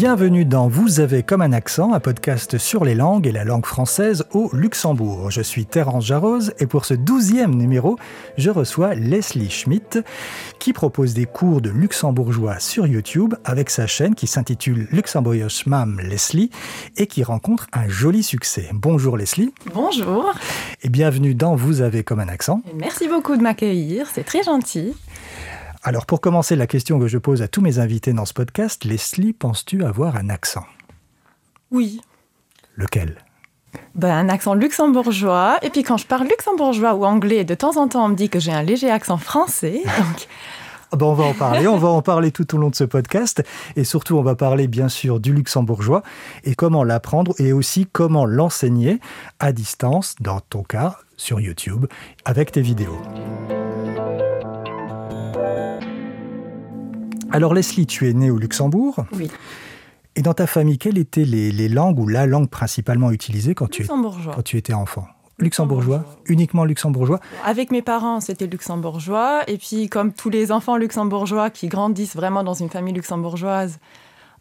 Bienvenue dans Vous avez comme un accent, un podcast sur les langues et la langue française au Luxembourg. Je suis Terence Jarose et pour ce douzième numéro, je reçois Leslie Schmidt qui propose des cours de luxembourgeois sur YouTube avec sa chaîne qui s'intitule Luxembourgisch Mam Leslie et qui rencontre un joli succès. Bonjour Leslie. Bonjour. Et bienvenue dans Vous avez comme un accent. Merci beaucoup de m'accueillir, c'est très gentil. Alors pour commencer, la question que je pose à tous mes invités dans ce podcast, Leslie, penses-tu avoir un accent? Oui. Lequel? Ben, un accent luxembourgeois. Et puis quand je parle luxembourgeois ou anglais, de temps en temps on me dit que j'ai un léger accent français. Donc... Ah ben, on va en parler, on va en parler tout au long de ce podcast. Et surtout, on va parler bien sûr du luxembourgeois et comment l'apprendre et aussi comment l'enseigner à distance, dans ton cas, sur YouTube, avec tes vidéos. Alors Leslie, tu es née au Luxembourg. Oui. Et dans ta famille, quelles étaient les, langues ou la langue principalement utilisée quand, tu, quand tu étais enfant? Luxembourgeois, uniquement luxembourgeois? Avec mes parents, c'était luxembourgeois. Et puis, comme tous les enfants luxembourgeois qui grandissent vraiment dans une famille luxembourgeoise,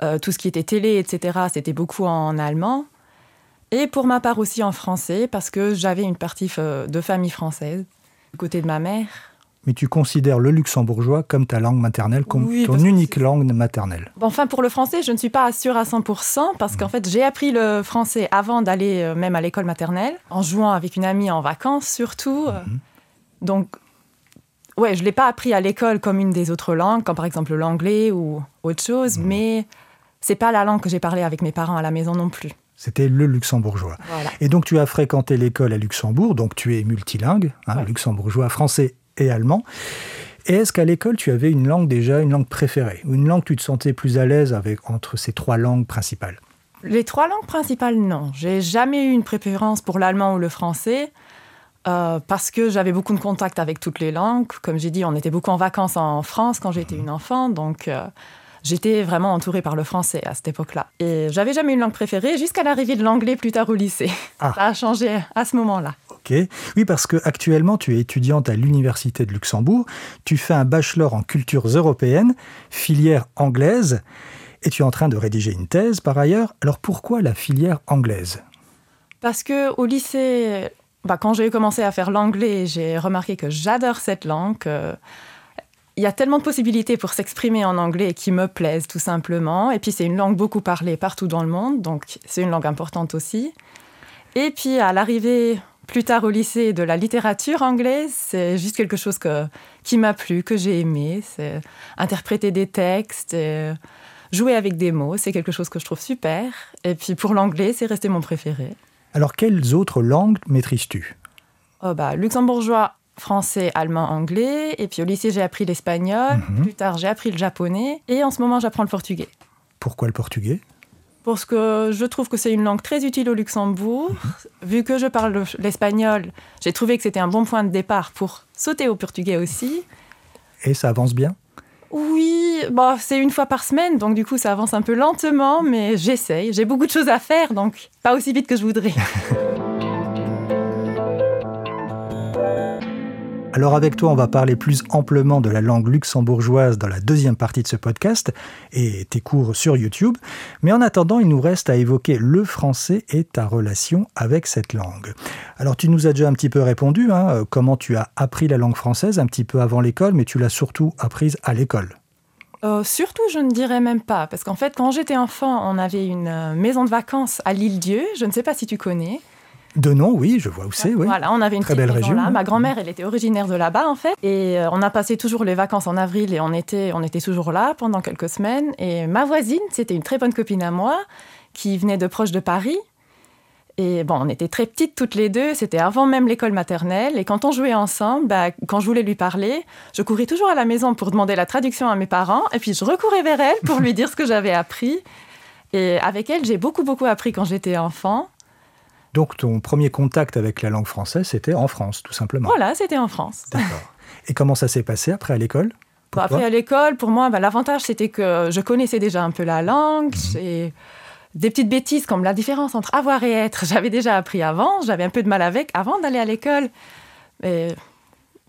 euh, tout ce qui était télé, etc., c'était beaucoup en allemand. Et pour ma part aussi en français, parce que j'avais une partie euh, de famille française, du côté de ma mère mais tu considères le luxembourgeois comme ta langue maternelle, comme ton unique langue maternelle. enfin, pour le français, je ne suis pas sûre à 100% parce qu'en fait, j'ai appris le français avant d'aller euh, même à l'école maternelle, en jouant avec une amie en vacances surtout. Mhm. Donc, ouais, je ne l'ai pas appris à l'école comme une des autres langues, comme par exemple l'anglais ou autre chose, mais mhm. mais c'est pas la langue que j'ai parlé avec mes parents à la maison non plus. C'était le luxembourgeois. Et donc tu as fréquenté l'école à Luxembourg, donc tu es multilingue, hein, luxembourgeois, français et allemand. Et est-ce qu'à l'école, tu avais une langue déjà, une langue préférée Ou une langue que tu te sentais plus à l'aise avec entre ces trois langues principales? Les trois langues principales, non. J'ai jamais eu une préférence pour l'allemand ou le français. Euh, parce que j'avais beaucoup de contact avec toutes les langues. Comme j'ai dit, on était beaucoup en vacances en France quand j'étais une enfant, donc euh, j'étais vraiment entourée par le français à cette époque-là. Et j'avais jamais une langue préférée jusqu'à l'arrivée de l'anglais plus tard au lycée. Ah. Ça a changé à ce moment-là. Oui, parce que actuellement, tu es étudiante à l'Université de Luxembourg. Tu fais un bachelor en cultures européennes, filière anglaise, et tu es en train de rédiger une thèse par ailleurs. Alors pourquoi la filière anglaise? Parce que au lycée, bah, quand j'ai commencé à faire l'anglais, j'ai remarqué que j'adore cette langue. Il y a tellement de possibilités pour s'exprimer en anglais qui me plaisent tout simplement. Et puis c'est une langue beaucoup parlée partout dans le monde, donc c'est une langue importante aussi. Et puis à l'arrivée plus tard au lycée de la littérature anglaise, c'est juste quelque chose que, qui m'a plu, que j'ai aimé. C'est interpréter des textes, et jouer avec des mots, c'est quelque chose que je trouve super. Et puis pour l'anglais, c'est resté mon préféré. Alors quelles autres langues maîtrises-tu? Oh bah, Luxembourgeois, français, allemand, anglais. Et puis au lycée, j'ai appris l'espagnol. Mhm. Plus tard, j'ai appris le japonais. Et en ce moment, j'apprends le portugais. Pourquoi le portugais? Parce que je trouve que c'est une langue très utile au Luxembourg. Vu que je parle l'espagnol, j'ai trouvé que c'était un bon point de départ pour sauter au portugais aussi. Et ça avance bien? Oui, bah, c'est une fois par semaine, donc du coup ça avance un peu lentement, mais j'essaye. J'ai beaucoup de choses à faire, donc pas aussi vite que je voudrais. Alors avec toi, on va parler plus amplement de la langue luxembourgeoise dans la deuxième partie de ce podcast et tes cours sur YouTube. Mais en attendant, il nous reste à évoquer le français et ta relation avec cette langue. Alors tu nous as déjà un petit peu répondu, hein, euh, comment tu as appris la langue française un petit peu avant l'école, mais tu l'as surtout apprise à l'école. Euh, surtout, je ne dirais même pas, parce qu'en fait, quand j'étais enfant, on avait une euh, maison de vacances à l'île-Dieu, je ne sais pas si tu connais. De nom, oui, je vois où c'est. Oui. Voilà, on avait une très belle région. Là. Ma grand-mère, elle était originaire de là-bas, en fait. Et euh, on a passé toujours les vacances en avril et on était, on était toujours là pendant quelques semaines. Et ma voisine, c'était une très bonne copine à moi, qui venait de proche de Paris. Et bon, on était très petites toutes les deux, c'était avant même l'école maternelle. Et quand on jouait ensemble, bah, quand je voulais lui parler, je courais toujours à la maison pour demander la traduction à mes parents. Et puis je recourais vers elle pour lui dire ce que j'avais appris. Et avec elle, j'ai beaucoup, beaucoup appris quand j'étais enfant. Donc ton premier contact avec la langue française, c'était en France, tout simplement. Voilà, c'était en France. D'accord. Et comment ça s'est passé après à l'école? Après à l'école, pour moi, bah, l'avantage, c'était que je connaissais déjà un peu la langue. Mhm. des petites bêtises comme la différence entre avoir et être. J'avais déjà appris avant, j'avais un peu de mal avec avant d'aller à l'école. Mais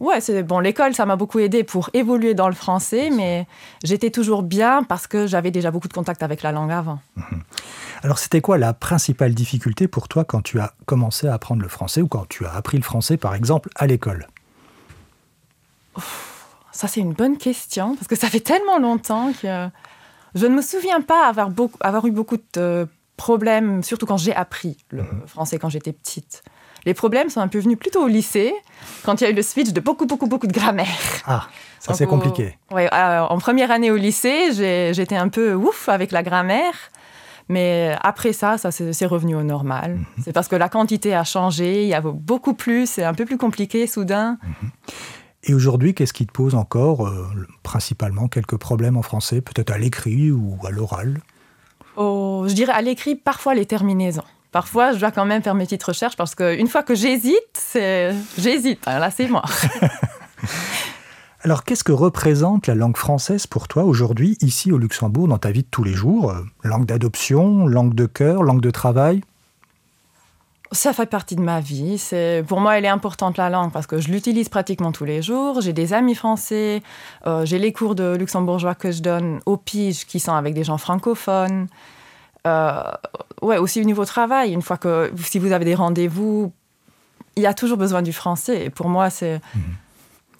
Ouais, c'est bon. L'école, ça m'a beaucoup aidé pour évoluer dans le français, mais j'étais toujours bien parce que j'avais déjà beaucoup de contact avec la langue avant. Mhm. Alors, c'était quoi la principale difficulté pour toi quand tu as commencé à apprendre le français ou quand tu as appris le français, par exemple, à l'école? Ça, c'est une bonne question parce que ça fait tellement longtemps que je ne me souviens pas avoir, beaucoup, avoir eu beaucoup de problèmes, surtout quand j'ai appris le mhm. français quand j'étais petite. Les problèmes sont un peu venus plutôt au lycée, quand il y a eu le switch de beaucoup, beaucoup, beaucoup de grammaire. Ah, ça c'est compliqué. Ouais, en première année au lycée, j'étais un peu ouf avec la grammaire. Mais après ça, ça c'est revenu au normal. Mhm. C'est parce que la quantité a changé, il y a beaucoup plus, c'est un peu plus compliqué soudain. Mhm. Et aujourd'hui, qu'est-ce qui te pose encore euh, principalement quelques problèmes en français, peut-être à l'écrit ou à l'oral? Oh, Je dirais à l'écrit, parfois les terminaisons. Parfois, je dois quand même faire mes petites recherches parce qu'une fois que j'hésite, j'hésite. Hein, là, c'est mort. Alors, qu'est-ce que représente la langue française pour toi aujourd'hui, ici au Luxembourg, dans ta vie de tous les jours? Euh, Langue d'adoption, langue de cœur, langue de travail? Ça fait partie de ma vie. C'est pour moi, elle est importante la langue parce que je l'utilise pratiquement tous les jours. J'ai des amis français, euh, j'ai les cours de luxembourgeois que je donne au pige qui sont avec des gens francophones. Euh, ouais, aussi au niveau travail, une fois que si vous avez des rendez-vous, il y a toujours besoin du français. Et pour moi, c'est. Mhm.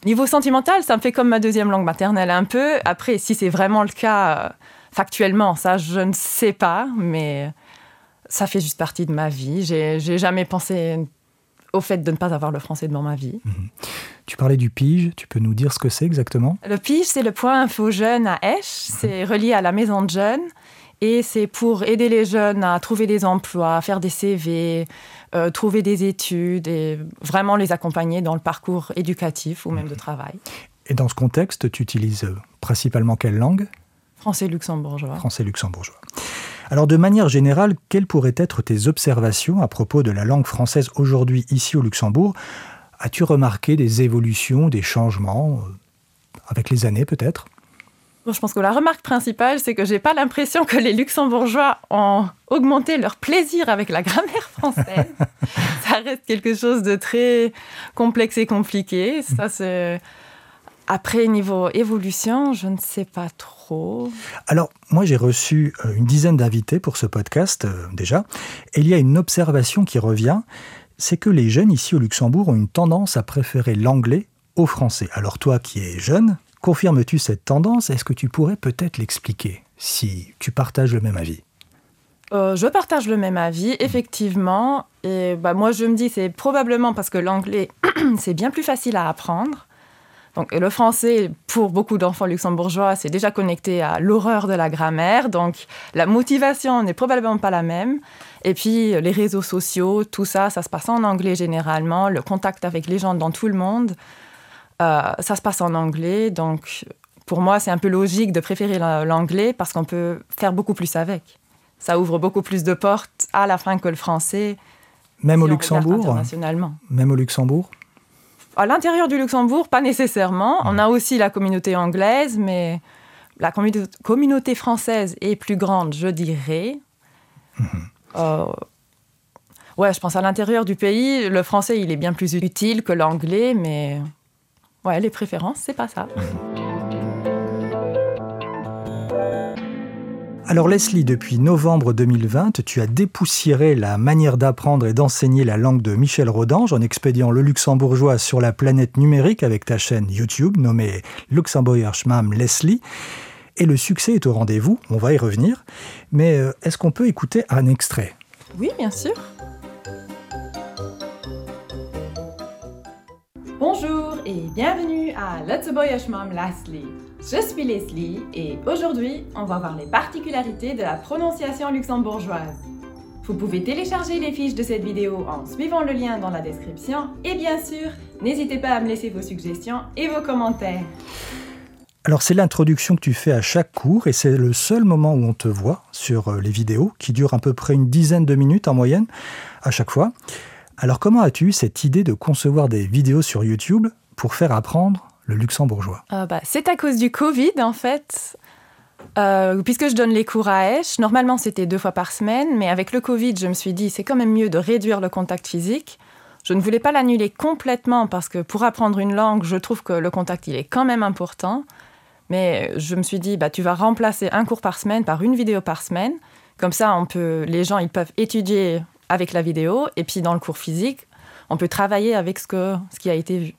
Niveau sentimental, ça me fait comme ma deuxième langue maternelle un peu. Après, si c'est vraiment le cas euh, factuellement, ça, je ne sais pas, mais ça fait juste partie de ma vie. J'ai jamais pensé au fait de ne pas avoir le français dans ma vie. Mhm. Tu parlais du PIGE, tu peux nous dire ce que c'est exactement? Le PIGE, c'est le point info jeune à Esch, c'est relié à la maison de jeunes. Et c'est pour aider les jeunes à trouver des emplois, faire des CV, euh, trouver des études et vraiment les accompagner dans le parcours éducatif ou même de travail. Et dans ce contexte, tu utilises principalement quelle langue? Français luxembourgeois. Français luxembourgeois. Alors de manière générale, quelles pourraient être tes observations à propos de la langue française aujourd'hui ici au Luxembourg? As-tu remarqué des évolutions, des changements euh, avec les années peut-être? Je pense que la remarque principale, c'est que j'ai pas l'impression que les Luxembourgeois ont augmenté leur plaisir avec la grammaire française. ça reste quelque chose de très complexe et compliqué. Ça, c'est après, niveau évolution, je ne sais pas trop. Alors, moi, j'ai reçu euh, une dizaine d'invités pour ce podcast euh, déjà. Et il y a une observation qui revient, c'est que les jeunes ici au Luxembourg ont une tendance à préférer l'anglais au français. Alors toi qui es jeune, Confirmes-tu cette tendance? Est-ce que tu pourrais peut-être l'expliquer si tu partages le même avis? Euh, je partage le même avis, effectivement. Et bah, moi, je me dis, c'est probablement parce que l'anglais, c'est bien plus facile à apprendre. Donc, et le français, pour beaucoup d'enfants luxembourgeois, c'est déjà connecté à l'horreur de la grammaire. Donc, la motivation n'est probablement pas la même. Et puis, les réseaux sociaux, tout ça, ça se passe en anglais généralement. Le contact avec les gens dans tout le monde. Euh, ça se passe en anglais, donc pour moi, c'est un peu logique de préférer l'anglais parce qu'on peut faire beaucoup plus avec. Ça ouvre beaucoup plus de portes à la fin que le français. Même au Luxembourg Même au Luxembourg À l'intérieur du Luxembourg, pas nécessairement. On a aussi la communauté anglaise, mais la communauté française est plus grande, je dirais. Mhm. Euh, ouais, je pense à l'intérieur du pays, le français, il est bien plus utile que l'anglais, mais Ouais, les préférences, c'est pas ça. Alors Leslie, depuis novembre 2020, tu as dépoussiéré la manière d'apprendre et d'enseigner la langue de Michel Rodange en expédiant le luxembourgeois sur la planète numérique avec ta chaîne YouTube nommée Luxembourger Schmam Leslie. Et le succès est au rendez-vous, on va y revenir. Mais euh, est-ce qu'on peut écouter un extrait? Oui, bien sûr. Bonjour et bienvenue à Let's Boy Mom Leslie. Je suis Leslie et aujourd'hui, on va voir les particularités de la prononciation luxembourgeoise. Vous pouvez télécharger les fiches de cette vidéo en suivant le lien dans la description et bien sûr, n'hésitez pas à me laisser vos suggestions et vos commentaires. Alors c'est l'introduction que tu fais à chaque cours et c'est le seul moment où on te voit sur euh, les vidéos qui durent à peu près une dizaine de minutes en moyenne à chaque fois. Alors comment as-tu eu cette idée de concevoir des vidéos sur YouTube pour faire apprendre le luxembourgeois? Euh, bah, C'est à cause du Covid en fait. Euh, puisque je donne les cours à Esch, normalement c'était deux fois par semaine, mais avec le Covid, je me suis dit c'est quand même mieux de réduire le contact physique. Je ne voulais pas l'annuler complètement parce que pour apprendre une langue, je trouve que le contact, il est quand même important. Mais je me suis dit, bah, tu vas remplacer un cours par semaine par une vidéo par semaine. Comme ça, on peut, les gens ils peuvent étudier avec la vidéo et puis dans le cours physique, on peut travailler avec ce, que, ce qui a été vu.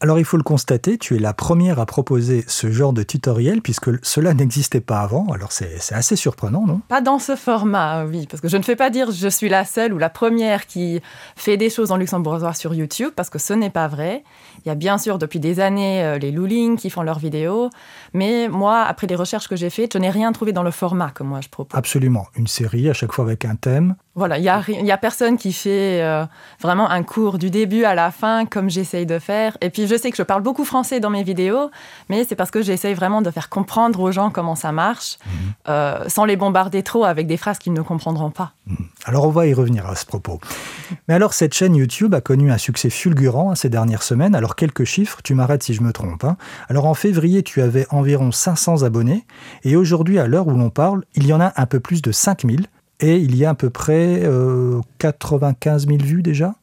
Alors il faut le constater, tu es la première à proposer ce genre de tutoriel puisque cela n'existait pas avant. Alors c'est assez surprenant, non? Pas dans ce format, oui, parce que je ne fais pas dire je suis la seule ou la première qui fait des choses en luxembourgeois sur YouTube, parce que ce n'est pas vrai. Il y a bien sûr depuis des années euh, les Luling qui font leurs vidéos, mais moi, après les recherches que j'ai faites, je n'ai rien trouvé dans le format que moi je propose. Absolument, une série à chaque fois avec un thème. Voilà, il n'y a, y a personne qui fait euh, vraiment un cours du début à la fin comme j'essaye de faire. Et puis je sais que je parle beaucoup français dans mes vidéos, mais c'est parce que j'essaye vraiment de faire comprendre aux gens comment ça marche, mhm. euh, sans les bombarder trop avec des phrases qu'ils ne comprendront pas. Mhm. Alors on va y revenir à ce propos. Mais alors cette chaîne YouTube a connu un succès fulgurant ces dernières semaines. Alors quelques chiffres, tu m'arrêtes si je me trompe. Hein. Alors en février, tu avais environ 500 abonnés, et aujourd'hui, à l'heure où l'on parle, il y en a un peu plus de 5000. Et il y a à peu près 95 euh, 000 vues déjà.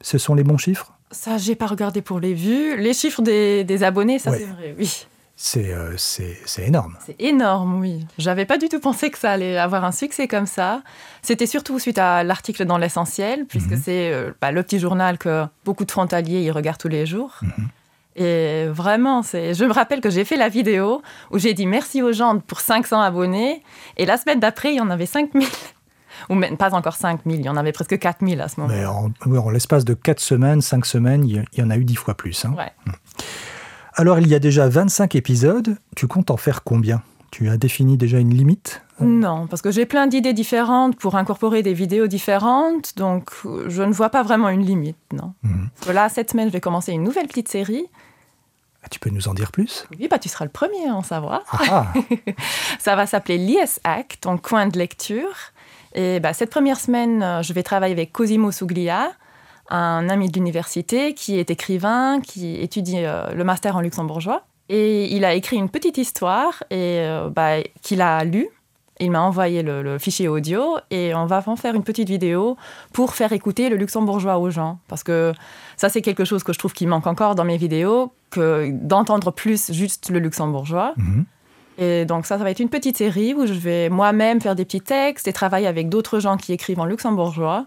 Ce sont les bons chiffres Ça, j'ai pas regardé pour les vues. Les chiffres des, abonnés, ça c'est vrai, oui. Euh, c'est énorme. C'est énorme, oui. J'avais pas du tout pensé que ça allait avoir un succès comme ça. C'était surtout suite à l'article dans l'essentiel, puisque mhm. c'est euh, bah, le petit journal que beaucoup de frontaliers y regardent tous les jours. Mhm. Et vraiment, je me rappelle que j'ai fait la vidéo où j'ai dit merci aux gens pour 500 abonnés. Et la semaine d'après, il y en avait 5000 ou même pas encore 5 000, il y en avait presque 4 000 à ce moment. Mais en, l'espace de 4 semaines, 5 semaines, il y en a eu 10 fois plus. Hein. Hmm. Alors, il y a déjà 25 épisodes. Tu comptes en faire combien? Tu as défini déjà une limite? Non, parce que j'ai plein d'idées différentes pour incorporer des vidéos différentes. Donc, je ne vois pas vraiment une limite, non. Hmm. Là, cette semaine, je vais commencer une nouvelle petite série. Ah, tu peux nous en dire plus? Oui, bah, tu seras le premier à en savoir. Ah. Ça va s'appeler l'ISAC, ton coin de lecture. Et bah, cette première semaine, euh, je vais travailler avec Cosimo Suglia, un ami de l'université qui est écrivain, qui étudie euh, le master en luxembourgeois. Et il a écrit une petite histoire et euh, bah, qu'il a lu. Il m'a envoyé le, fichier audio et on va en faire une petite vidéo pour faire écouter le luxembourgeois aux gens. Parce que ça, c'est quelque chose que je trouve qui manque encore dans mes vidéos, que d'entendre plus juste le luxembourgeois. Mhm. Et donc ça, ça va être une petite série où je vais moi-même faire des petits textes et travailler avec d'autres gens qui écrivent en luxembourgeois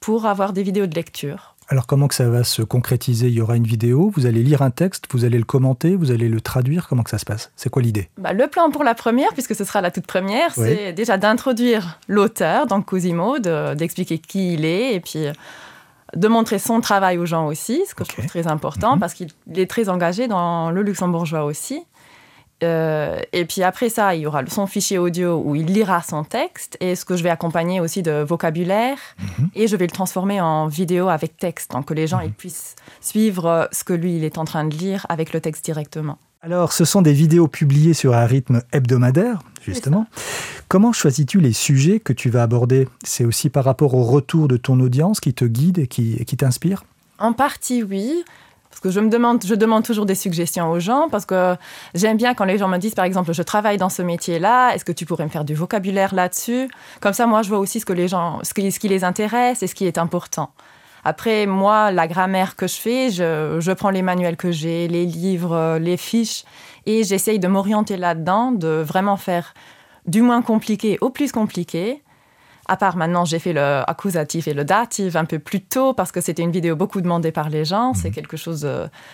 pour avoir des vidéos de lecture. Alors comment que ça va se concrétiser? Il y aura une vidéo, vous allez lire un texte, vous allez le commenter, vous allez le traduire, comment que ça se passe? C'est quoi l'idée? Bah, Le plan pour la première, puisque ce sera la toute première, c'est déjà d'introduire l'auteur, donc Cosimo, d'expliquer qui il est et puis de montrer son travail aux gens aussi, ce que je trouve très important, mhm. parce qu'il est très engagé dans le luxembourgeois aussi. Euh, et puis après ça, il y aura son fichier audio où il lira son texte et ce que je vais accompagner aussi de vocabulaire mhm. et je vais le transformer en vidéo avec texte, donc que les gens ils mhm. puissent suivre euh, ce que lui il est en train de lire avec le texte directement. Alors, ce sont des vidéos publiées sur un rythme hebdomadaire, justement. Comment choisis-tu les sujets que tu vas aborder? C'est aussi par rapport au retour de ton audience qui te guide et qui, qui t'inspire? En partie, oui. Parce que je me demande, je demande toujours des suggestions aux gens parce que j'aime bien quand les gens me disent, par exemple, je travaille dans ce métier-là, est-ce que tu pourrais me faire du vocabulaire là-dessus? Comme ça, moi, je vois aussi ce que les gens, ce qui, les intéresse et ce qui est important. Après, moi, la grammaire que je fais, je, je prends les manuels que j'ai, les livres, les fiches, et j'essaye de m'orienter là-dedans, de vraiment faire du moins compliqué au plus compliqué, à part maintenant, j'ai fait le accusatif et le datif un peu plus tôt parce que c'était une vidéo beaucoup demandée par les gens. C'est mhm. quelque chose,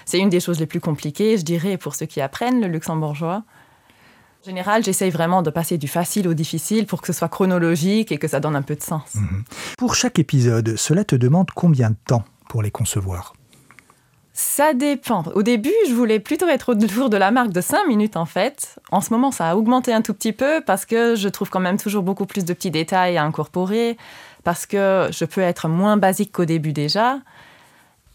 c'est une des choses les plus compliquées, je dirais, pour ceux qui apprennent le luxembourgeois. En général, j'essaye vraiment de passer du facile au difficile pour que ce soit chronologique et que ça donne un peu de sens. Mhm. Pour chaque épisode, cela te demande combien de temps pour les concevoir? Ça dépend. Au début, je voulais plutôt être autour de la marque de 5 minutes en fait. En ce moment, ça a augmenté un tout petit peu parce que je trouve quand même toujours beaucoup plus de petits détails à incorporer, parce que je peux être moins basique qu'au début déjà.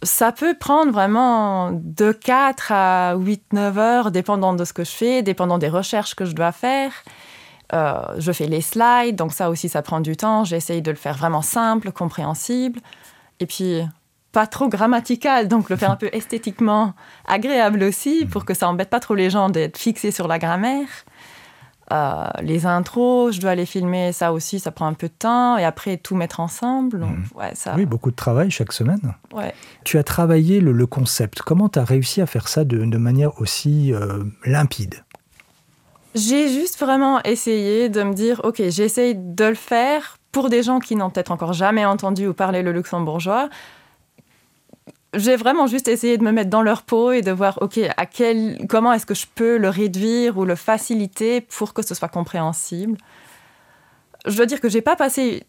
Ça peut prendre vraiment de 4 à 8-9 heures, dépendant de ce que je fais, dépendant des recherches que je dois faire. Euh, je fais les slides, donc ça aussi, ça prend du temps. J'essaye de le faire vraiment simple, compréhensible. Et puis, pas trop grammatical, donc le faire un peu esthétiquement agréable aussi, pour que ça embête pas trop les gens d'être fixés sur la grammaire. Euh, les intros, je dois les filmer, ça aussi, ça prend un peu de temps. Et après, tout mettre ensemble. Ouais, ça... Oui, beaucoup de travail chaque semaine. Ouais. Tu as travaillé le, concept. Comment tu as réussi à faire ça de, manière aussi euh, limpide? J'ai juste vraiment essayé de me dire, OK, j'essaye de le faire pour des gens qui n'ont peut-être encore jamais entendu ou parlé le luxembourgeois j'ai vraiment juste essayé de me mettre dans leur peau et de voir, OK, à quel, comment est-ce que je peux le réduire ou le faciliter pour que ce soit compréhensible. Je dois dire que j'ai pas passé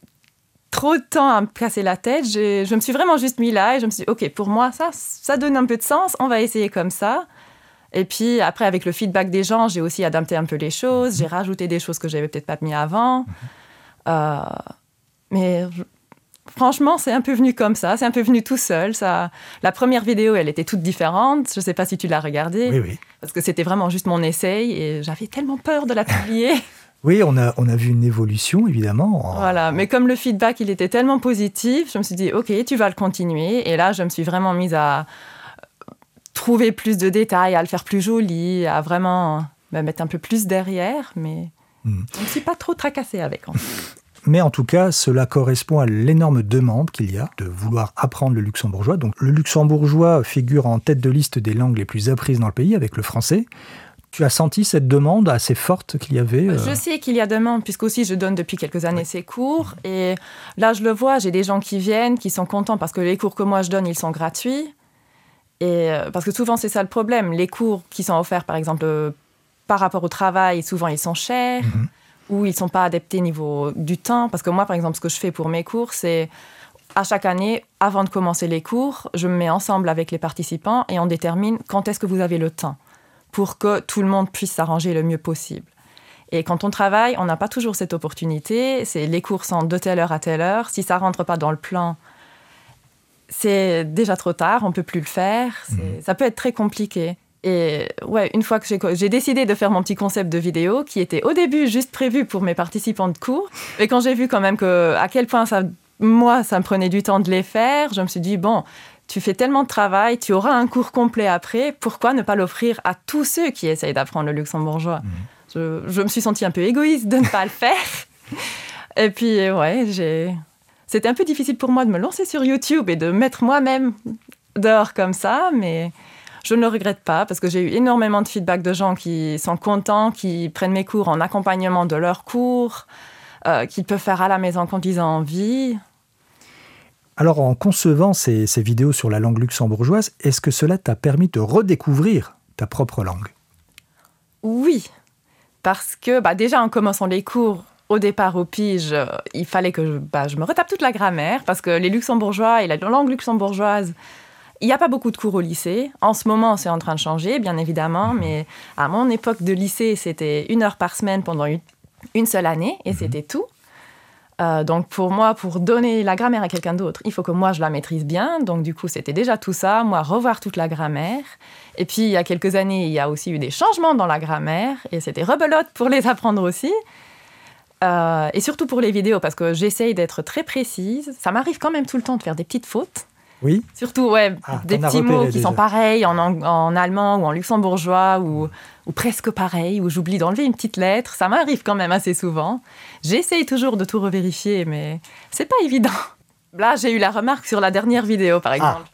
trop de temps à me casser la tête. Je me suis vraiment juste mis là et je me suis dit, OK, pour moi, ça, ça donne un peu de sens, on va essayer comme ça. Et puis après, avec le feedback des gens, j'ai aussi adapté un peu les choses, j'ai rajouté des choses que j'avais peut-être pas mis avant. Euh, mais franchement, c'est un peu venu comme ça, c'est un peu venu tout seul. Ça, la première vidéo, elle était toute différente. Je ne sais pas si tu l'as regardée. Oui, oui. Parce que c'était vraiment juste mon essai et j'avais tellement peur de la publier. oui, on a, on a vu une évolution, évidemment. Voilà, mais comme le feedback, il était tellement positif, je me suis dit, OK, tu vas le continuer. Et là, je me suis vraiment mise à trouver plus de détails, à le faire plus joli, à vraiment me mettre un peu plus derrière. Mais hmm. je ne suis pas trop tracassée avec. En fait. Mais en tout cas, cela correspond à l'énorme demande qu'il y a de vouloir apprendre le luxembourgeois. Donc le luxembourgeois figure en tête de liste des langues les plus apprises dans le pays avec le français. Tu as senti cette demande assez forte qu'il y avait euh Je sais qu'il y a demande, puisque aussi je donne depuis quelques années ces cours. Et là, je le vois, j'ai des gens qui viennent, qui sont contents parce que les cours que moi je donne, ils sont gratuits. Et euh, parce que souvent, c'est ça le problème. Les cours qui sont offerts, par exemple, euh, par rapport au travail, souvent, ils sont chers. Mhm ou ils ne sont pas adaptés niveau du temps. Parce que moi, par exemple, ce que je fais pour mes cours, c'est à chaque année, avant de commencer les cours, je me mets ensemble avec les participants et on détermine quand est-ce que vous avez le temps pour que tout le monde puisse s'arranger le mieux possible. Et quand on travaille, on n'a pas toujours cette opportunité. C'est les cours sont de telle heure à telle heure. Si ça rentre pas dans le plan, c'est déjà trop tard. On peut plus le faire. Mmh. Ça peut être très compliqué. Et ouais, une fois que j'ai décidé de faire mon petit concept de vidéo, qui était au début juste prévu pour mes participants de cours, et quand j'ai vu quand même que, à quel point ça, moi, ça me prenait du temps de les faire, je me suis dit, bon, tu fais tellement de travail, tu auras un cours complet après, pourquoi ne pas l'offrir à tous ceux qui essayent d'apprendre le luxembourgeois? Mmh. je, me suis sentie un peu égoïste de ne pas le faire. Et puis, ouais, j'ai... C'était un peu difficile pour moi de me lancer sur YouTube et de mettre moi-même dehors comme ça, mais je ne le regrette pas parce que j'ai eu énormément de feedback de gens qui sont contents, qui prennent mes cours en accompagnement de leurs cours, euh, qu'ils peuvent faire à la maison quand ils ont envie. Alors en concevant ces, vidéos sur la langue luxembourgeoise, est-ce que cela t'a permis de redécouvrir ta propre langue? Oui, parce que bah, déjà en commençant les cours, au départ au pige, euh, il fallait que je, bah, je me retape toute la grammaire parce que les luxembourgeois et la langue luxembourgeoise, il n'y a pas beaucoup de cours au lycée. En ce moment, c'est en train de changer, bien évidemment, mhm. mais à mon époque de lycée, c'était une heure par semaine pendant une, seule année, et mhm. c'était tout. Euh, donc pour moi, pour donner la grammaire à quelqu'un d'autre, il faut que moi je la maîtrise bien. Donc du coup, c'était déjà tout ça, moi revoir toute la grammaire. Et puis il y a quelques années, il y a aussi eu des changements dans la grammaire et c'était rebelote pour les apprendre aussi. Euh, et surtout pour les vidéos parce que j'essaye d'être très précise. Ça m'arrive quand même tout le temps de faire des petites fautes. Oui. Surtout, ouais, ah, des petits mots qui sont pareils en, en, allemand ou en luxembourgeois ou, ou presque pareils, où j'oublie d'enlever une petite lettre. Ça m'arrive quand même assez souvent. J'essaye toujours de tout revérifier, mais c'est pas évident. Là, j'ai eu la remarque sur la dernière vidéo, par ah. exemple.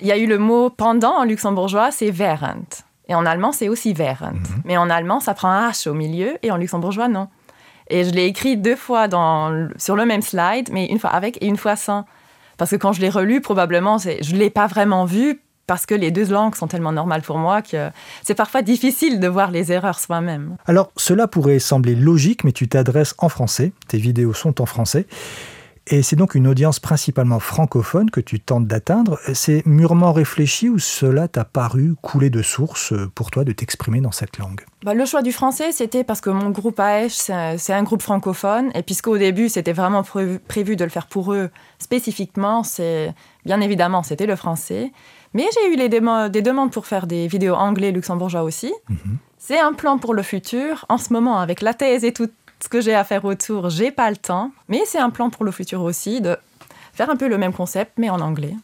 Il y a eu le mot pendant en luxembourgeois, c'est während. Et en allemand, c'est aussi während. Mhm. Mais en allemand, ça prend un H au milieu et en luxembourgeois, non. Et je l'ai écrit deux fois dans, sur le même slide, mais une fois avec et une fois sans. Parce que quand je l'ai relu, probablement, je ne l'ai pas vraiment vu parce que les deux langues sont tellement normales pour moi que c'est parfois difficile de voir les erreurs soi-même. Alors, cela pourrait sembler logique, mais tu t'adresses en français, tes vidéos sont en français. Et c'est donc une audience principalement francophone que tu tentes d'atteindre. C'est mûrement réfléchi ou cela t'a paru couler de source pour toi de t'exprimer dans cette langue? Bah, Le choix du français, c'était parce que mon groupe AEH, c'est un groupe francophone. Et puisqu'au début, c'était vraiment prévu de le faire pour eux spécifiquement, c'est bien évidemment, c'était le français. Mais j'ai eu les des demandes pour faire des vidéos anglais luxembourgeois aussi. Mhm. C'est un plan pour le futur. En ce moment, avec la thèse et tout, ce que j'ai à faire autour, j'ai pas le temps. Mais c'est un plan pour le futur aussi de faire un peu le même concept, mais en anglais.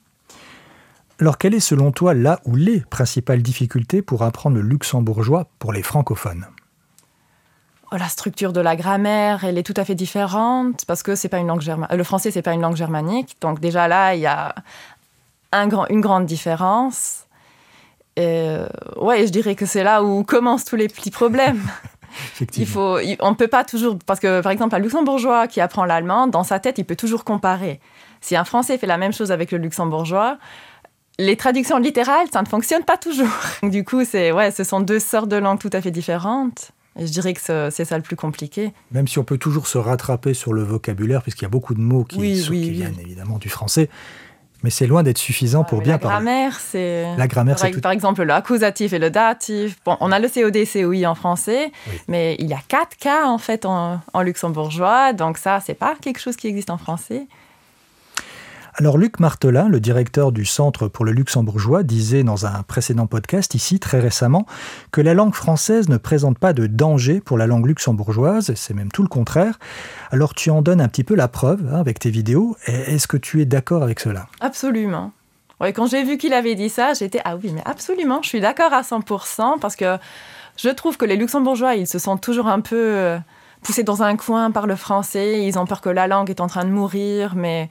Alors, quelle est selon toi là ou les principales difficultés pour apprendre le luxembourgeois pour les francophones? Oh, la structure de la grammaire, elle est tout à fait différente parce que c'est pas une langue germanique. Le français, c'est pas une langue germanique. Donc déjà là, il y a un grand, une grande différence. Et ouais, je dirais que c'est là où commencent tous les petits problèmes. il faut, on ne peut pas toujours, parce que par exemple, un luxembourgeois qui apprend l'allemand, dans sa tête, il peut toujours comparer. Si un français fait la même chose avec le luxembourgeois, les traductions littérales, ça ne fonctionne pas toujours. Du coup, c'est ouais, ce sont deux sortes de langues tout à fait différentes. Et je dirais que c'est ça le plus compliqué. Même si on peut toujours se rattraper sur le vocabulaire, puisqu'il y a beaucoup de mots qui, viennent évidemment du français, mais c'est loin d'être suffisant pour bien parler. La grammaire, c'est. La grammaire, c'est. Par, exemple, l'accusatif et le datif. Bon, on a le COD, COI en français, mais il y a quatre cas en fait en, en luxembourgeois, donc ça, c'est pas quelque chose qui existe en français. Alors Luc Martelin, le directeur du Centre pour le luxembourgeois, disait dans un précédent podcast ici très récemment que la langue française ne présente pas de danger pour la langue luxembourgeoise, c'est même tout le contraire. Alors tu en donnes un petit peu la preuve hein, avec tes vidéos. Est-ce que tu es d'accord avec cela? Absolument. Ouais, quand j'ai vu qu'il avait dit ça, j'étais ah oui, mais absolument, je suis d'accord à 100% parce que je trouve que les luxembourgeois, ils se sentent toujours un peu euh, poussés dans un coin par le français, ils ont peur que la langue est en train de mourir, mais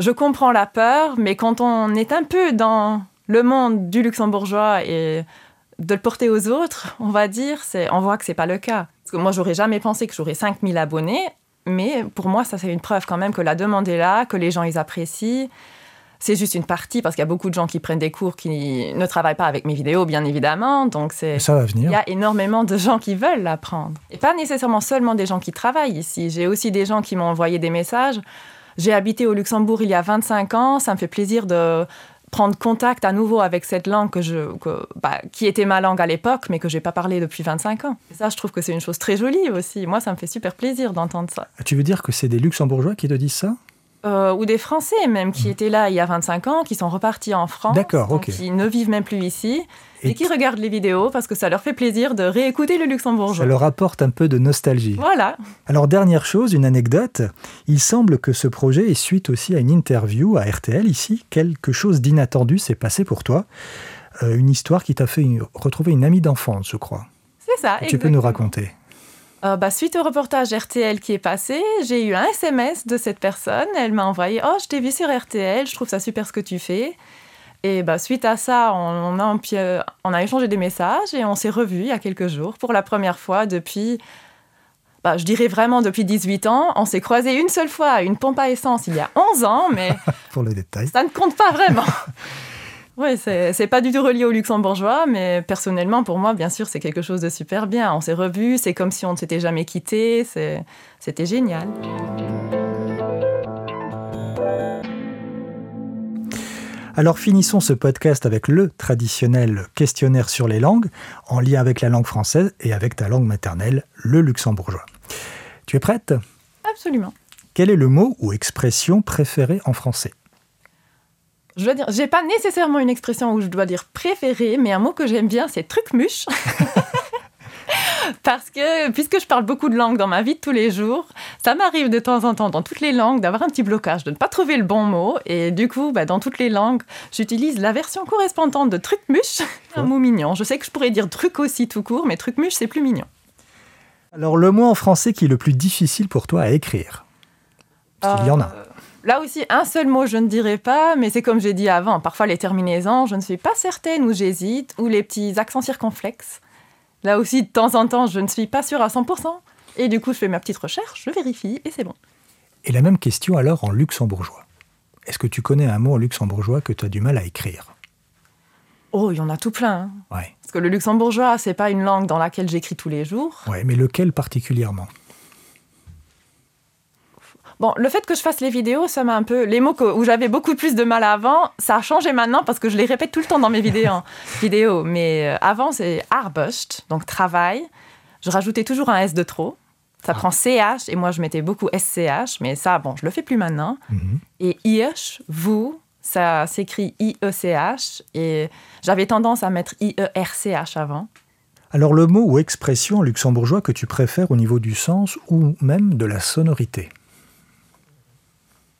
je comprends la peur, mais quand on est un peu dans le monde du luxembourgeois et de le porter aux autres, on va dire, on voit que c'est pas le cas. Parce que moi, j'aurais jamais pensé que j'aurais 5000 abonnés, mais pour moi, ça c'est une preuve quand même que la demande est là, que les gens ils apprécient. C'est juste une partie parce qu'il y a beaucoup de gens qui prennent des cours qui ne travaillent pas avec mes vidéos, bien évidemment. Donc c'est ça va venir. Il y a énormément de gens qui veulent l'apprendre et pas nécessairement seulement des gens qui travaillent ici. J'ai aussi des gens qui m'ont envoyé des messages j'ai habité au Luxembourg il y a 25 ans. Ça me fait plaisir de prendre contact à nouveau avec cette langue que je, bah, qui était ma langue à l'époque, mais que j'ai pas parlé depuis 25 ans. Ça, je trouve que c'est une chose très jolie aussi. Moi, ça me fait super plaisir d'entendre ça. Tu veux dire que c'est des Luxembourgeois qui te disent ça? Euh, ou des Français même qui mmh. étaient là il y a 25 ans, qui sont repartis en France, qui ne vivent même plus ici, et, qui regardent les vidéos parce que ça leur fait plaisir de réécouter le luxembourgeois. Ça leur apporte un peu de nostalgie. Voilà. Alors dernière chose, une anecdote, il semble que ce projet est suite aussi à une interview à RTL ici. Quelque chose d'inattendu s'est passé pour toi. Euh, une histoire qui t'a fait retrouver une amie d'enfance, je crois. C'est ça. Tu peux nous raconter euh, bah, suite au reportage RTL qui est passé, j'ai eu un SMS de cette personne. Elle m'a envoyé Oh, je t'ai vu sur RTL, je trouve ça super ce que tu fais. Et bah, suite à ça, on, a, on a échangé des messages et on s'est revus il y a quelques jours pour la première fois depuis, bah, je dirais vraiment depuis 18 ans. On s'est croisé une seule fois à une pompe à essence il y a 11 ans, mais. pour le détail. Ça ne compte pas vraiment. Oui, c'est pas du tout relié au luxembourgeois, mais personnellement, pour moi, bien sûr, c'est quelque chose de super bien. On s'est revus, c'est comme si on ne s'était jamais quitté, c'était génial. Alors finissons ce podcast avec le traditionnel questionnaire sur les langues, en lien avec la langue française et avec ta langue maternelle, le luxembourgeois. Tu es prête? Absolument. Quel est le mot ou expression préféré en français? Je veux dire, j'ai pas nécessairement une expression où je dois dire préféré, mais un mot que j'aime bien, c'est truc-muche. Parce que, puisque je parle beaucoup de langues dans ma vie de tous les jours, ça m'arrive de temps en temps, dans toutes les langues, d'avoir un petit blocage, de ne pas trouver le bon mot. Et du coup, bah, dans toutes les langues, j'utilise la version correspondante de truc-muche, un mot mignon. Je sais que je pourrais dire truc aussi tout court, mais truc-muche, c'est plus mignon. Alors, le mot en français qui est le plus difficile pour toi à écrire? Parce qu'il y en a. Là aussi, un seul mot, je ne dirais pas, mais c'est comme j'ai dit avant, parfois les terminaisons, je ne suis pas certaine ou j'hésite, ou les petits accents circonflexes. Là aussi, de temps en temps, je ne suis pas sûre à 100%. Et du coup, je fais ma petite recherche, je vérifie, et c'est bon. Et la même question alors en luxembourgeois. Est-ce que tu connais un mot en luxembourgeois que tu as du mal à écrire? Oh, il y en a tout plein. Hein. Ouais. Parce que le luxembourgeois, c'est pas une langue dans laquelle j'écris tous les jours. Ouais, mais lequel particulièrement? Bon, le fait que je fasse les vidéos, ça m'a un peu. Les mots où j'avais beaucoup plus de mal avant, ça a changé maintenant parce que je les répète tout le temps dans mes vidéos. Mais euh, avant, c'est arbust, donc travail. Je rajoutais toujours un S de trop. Ça prend CH et moi je mettais beaucoup SCH, mais ça, bon, je le fais plus maintenant. Mhm. Et IH, vous, ça s'écrit IECH et j'avais tendance à mettre IERCH avant. Alors le mot ou expression luxembourgeois que tu préfères au niveau du sens ou même de la sonorité?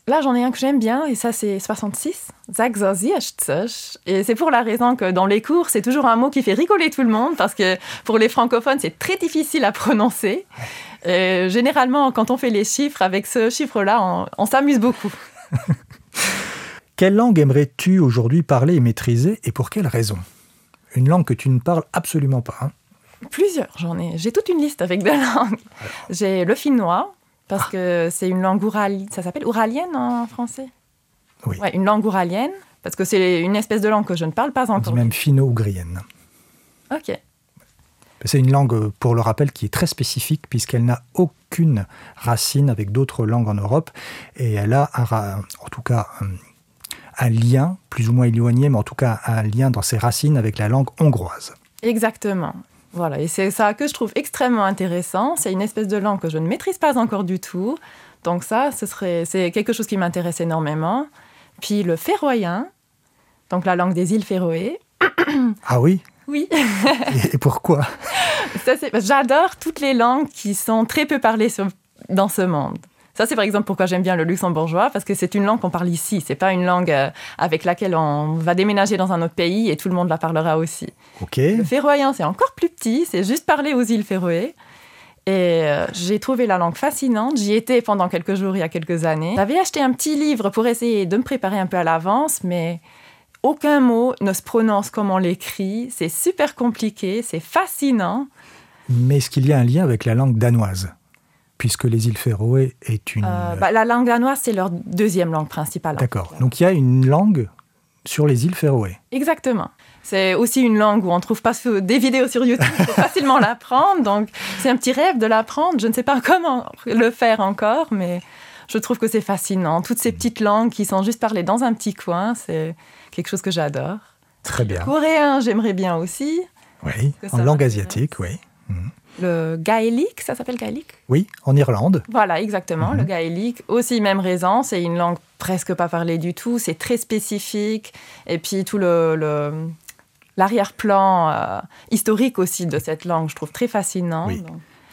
Là, j'en ai un que j'aime bien, et ça, c'est 66. Et c'est pour la raison que dans les cours, c'est toujours un mot qui fait rigoler tout le monde, parce que pour les francophones, c'est très difficile à prononcer. généralement, quand on fait les chiffres, avec ce chiffre-là, on, on s'amuse beaucoup. Quelle langue aimerais-tu aujourd'hui parler et maîtriser, et pour quelle raison? Une langue que tu ne parles absolument pas. Hein? Plusieurs, j'en ai. J'ai toute une liste avec des langues. J'ai le finnois, parce ah. que c'est une langue ouralienne. Ça s'appelle ouralienne en français? Oui. Ouais, une langue ouralienne, parce que c'est une espèce de langue que je ne parle pas encore. On dit même finno-ougrienne. Ok. C'est une langue, pour le rappel, qui est très spécifique puisqu'elle n'a aucune racine avec d'autres langues en Europe et elle a, en tout cas, un lien, plus ou moins éloigné, mais en tout cas un lien dans ses racines avec la langue hongroise. Exactement. Voilà, et c'est ça que je trouve extrêmement intéressant. C'est une espèce de langue que je ne maîtrise pas encore du tout. Donc ça, ce serait, c'est quelque chose qui m'intéresse énormément. Puis le féroïen, donc la langue des îles Féroé. Ah oui? Oui. et pourquoi? J'adore toutes les langues qui sont très peu parlées dans ce monde. Ça, c'est par exemple pourquoi j'aime bien le luxembourgeois, parce que c'est une langue qu'on parle ici. C'est pas une langue euh, avec laquelle on va déménager dans un autre pays et tout le monde la parlera aussi. Ok. Le féroïen, c'est encore plus petit. C'est juste parler aux îles Féroé. Et euh, j'ai trouvé la langue fascinante. J'y étais pendant quelques jours il y a quelques années. J'avais acheté un petit livre pour essayer de me préparer un peu à l'avance, mais aucun mot ne se prononce comme on l'écrit. C'est super compliqué, c'est fascinant. Mais est-ce qu'il y a un lien avec la langue danoise? Puisque les îles Féroé est une... Euh, bah, la langue danoise, c'est leur deuxième langue principale. D'accord. Donc il y a une langue sur les îles Féroé. Exactement. C'est aussi une langue où on ne trouve pas des vidéos sur YouTube pour facilement l'apprendre. Donc c'est un petit rêve de l'apprendre. Je ne sais pas comment le faire encore, mais je trouve que c'est fascinant. Toutes ces petites langues qui sont juste parlées dans un petit coin, c'est quelque chose que j'adore. Très bien. coréen, j'aimerais bien aussi. Oui, en langue asiatique, oui. Le gaélique, ça s'appelle gaélique? Oui, en Irlande. Voilà, exactement, le mhm. gaélique. Aussi, même raison, c'est une langue presque pas parlée du tout, c'est très spécifique. Et puis tout le, l'arrière-plan euh, historique aussi de cette langue, je trouve très fascinant. Oui.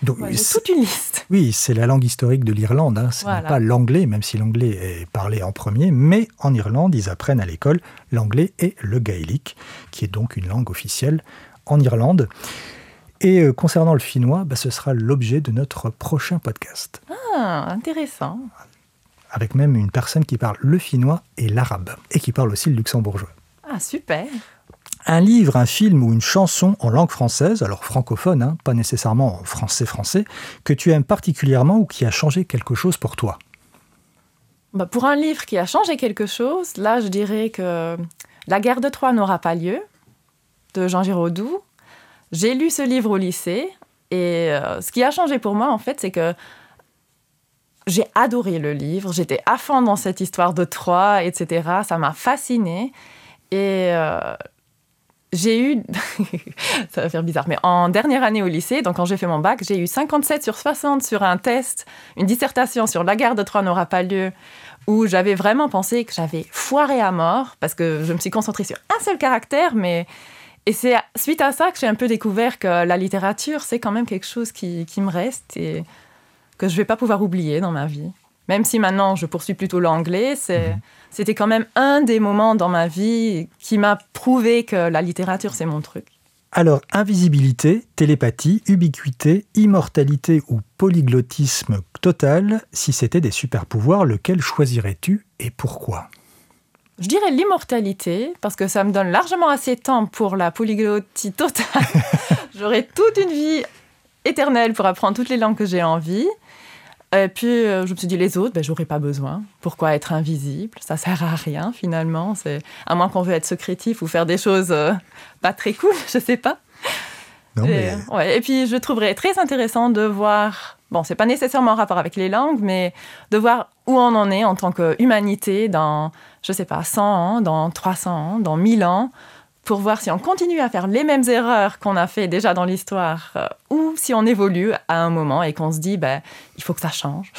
Donc, toute une liste. Oui, c'est la langue historique de l'Irlande. Hein. Ce n'est pas l'anglais, même si l'anglais est parlé en premier. Mais en Irlande, ils apprennent à l'école l'anglais et le gaélique, qui est donc une langue officielle en Irlande. Et euh, concernant le finnois, bah, ce sera l'objet de notre prochain podcast. Ah, intéressant. Avec même une personne qui parle le finnois et l'arabe, et qui parle aussi le luxembourgeois. Ah, super. Un livre, un film ou une chanson en langue française, alors francophone, hein, pas nécessairement français-français, que tu aimes particulièrement ou qui a changé quelque chose pour toi? Bah, Pour un livre qui a changé quelque chose, là je dirais que La guerre de Troie n'aura pas lieu, de Jean Giraudoux. J'ai lu ce livre au lycée et euh, ce qui a changé pour moi, en fait, c'est que j'ai adoré le livre. J'étais à fond dans cette histoire de Troie, etc. Ça m'a fascinée. Et euh, j'ai eu, ça va faire bizarre, mais en dernière année au lycée, donc quand j'ai fait mon bac, j'ai eu 57 sur 60 sur un test, une dissertation sur la guerre de Troie n'aura pas lieu, où j'avais vraiment pensé que j'avais foiré à mort, parce que je me suis concentrée sur un seul caractère, mais et c'est suite à ça que j'ai un peu découvert que la littérature, c'est quand même quelque chose qui, me reste et que je ne vais pas pouvoir oublier dans ma vie. Même si maintenant je poursuis plutôt l'anglais, mhm. c'était quand même un des moments dans ma vie qui m'a prouvé que la littérature, c'est mon truc. Alors, invisibilité, télépathie, ubiquité, immortalité ou polyglottisme total, si c'était des super-pouvoirs, lequel choisirais-tu et pourquoi? Je dirais l'immortalité, parce que ça me donne largement assez de temps pour la polyglottie totale. J'aurai toute une vie éternelle pour apprendre toutes les langues que j'ai envie. Et puis, euh, je me suis dit, les autres, ben, j'aurais pas besoin. Pourquoi être invisible? Ça sert à rien, finalement. C'est À moins qu'on veut être secrétif ou faire des choses euh, pas très cool, je sais pas. et, ouais, et puis, je trouverais très intéressant de voir. Bon, c'est pas nécessairement en rapport avec les langues, mais de voir où on en est en tant qu'humanité dans je sais pas, 100 ans, dans 300 ans, dans 1000 ans, pour voir si on continue à faire les mêmes erreurs qu'on a fait déjà dans l'histoire, euh, ou si on évolue à un moment et qu'on se dit, ben, il faut que ça change.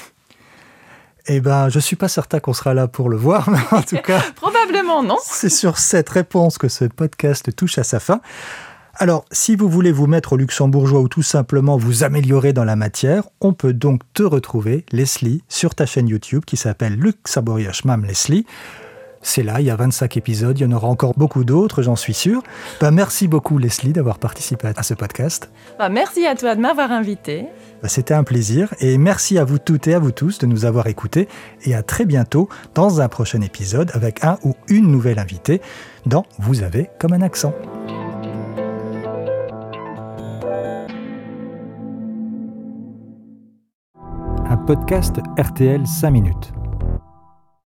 Eh ben, je suis pas certain qu'on sera là pour le voir, mais en tout cas. Probablement non. C'est sur cette réponse que ce podcast touche à sa fin. Alors, si vous voulez vous mettre au luxembourgeois ou tout simplement vous améliorer dans la matière, on peut donc te retrouver, Leslie, sur ta chaîne YouTube qui s'appelle Luxembourgisch Schmam Leslie. C'est là, il y a 25 épisodes, il y en aura encore beaucoup d'autres, j'en suis sûr. Ben, merci beaucoup Leslie d'avoir participé à ce podcast. Bah, merci à toi de m'avoir invité. Ben, C'était un plaisir et merci à vous toutes et à vous tous de nous avoir écoutés et à très bientôt dans un prochain épisode avec un ou une nouvelle invitée dans Vous avez comme un accent. Un podcast RTL 5 minutes.